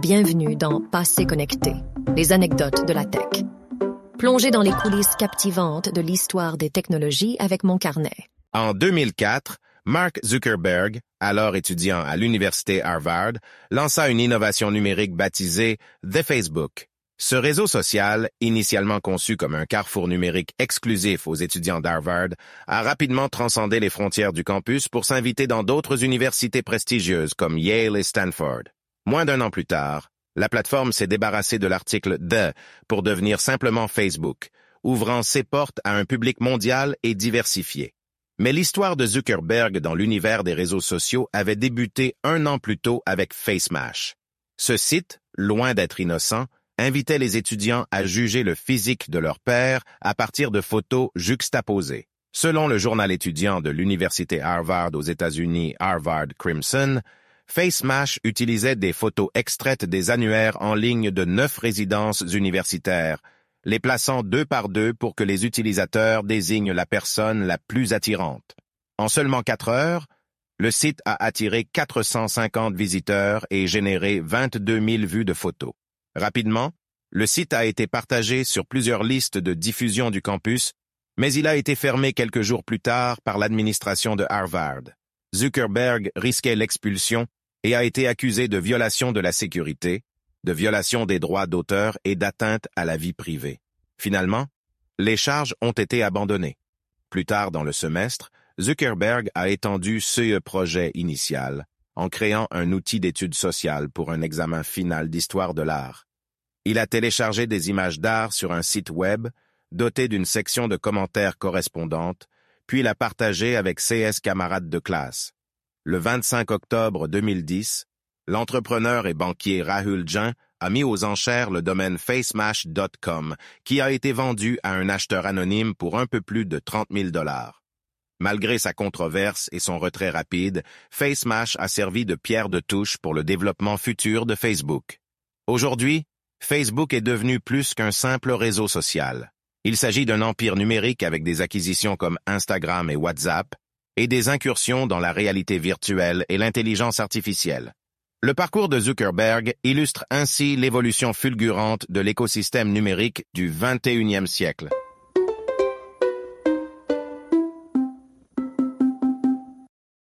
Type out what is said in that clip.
Bienvenue dans Passé connecté, les anecdotes de la tech. Plongez dans les coulisses captivantes de l'histoire des technologies avec mon carnet. En 2004, Mark Zuckerberg, alors étudiant à l'université Harvard, lança une innovation numérique baptisée The Facebook. Ce réseau social, initialement conçu comme un carrefour numérique exclusif aux étudiants d'Harvard, a rapidement transcendé les frontières du campus pour s'inviter dans d'autres universités prestigieuses comme Yale et Stanford. Moins d'un an plus tard, la plateforme s'est débarrassée de l'article The pour devenir simplement Facebook, ouvrant ses portes à un public mondial et diversifié. Mais l'histoire de Zuckerberg dans l'univers des réseaux sociaux avait débuté un an plus tôt avec FaceMash. Ce site, loin d'être innocent, invitait les étudiants à juger le physique de leur père à partir de photos juxtaposées. Selon le journal étudiant de l'Université Harvard aux États-Unis Harvard Crimson, FaceMash utilisait des photos extraites des annuaires en ligne de neuf résidences universitaires, les plaçant deux par deux pour que les utilisateurs désignent la personne la plus attirante. En seulement quatre heures, le site a attiré 450 visiteurs et généré 22 000 vues de photos. Rapidement, le site a été partagé sur plusieurs listes de diffusion du campus, mais il a été fermé quelques jours plus tard par l'administration de Harvard. Zuckerberg risquait l'expulsion et a été accusé de violation de la sécurité, de violation des droits d'auteur et d'atteinte à la vie privée. Finalement, les charges ont été abandonnées. Plus tard dans le semestre, Zuckerberg a étendu ce projet initial en créant un outil d'étude sociale pour un examen final d'histoire de l'art. Il a téléchargé des images d'art sur un site web doté d'une section de commentaires correspondante, puis l'a partagé avec ses camarades de classe. Le 25 octobre 2010, l'entrepreneur et banquier Rahul Jain a mis aux enchères le domaine facemash.com, qui a été vendu à un acheteur anonyme pour un peu plus de 30 000 dollars. Malgré sa controverse et son retrait rapide, FaceMash a servi de pierre de touche pour le développement futur de Facebook. Aujourd'hui, Facebook est devenu plus qu'un simple réseau social. Il s'agit d'un empire numérique avec des acquisitions comme Instagram et WhatsApp et des incursions dans la réalité virtuelle et l'intelligence artificielle. Le parcours de Zuckerberg illustre ainsi l'évolution fulgurante de l'écosystème numérique du 21e siècle.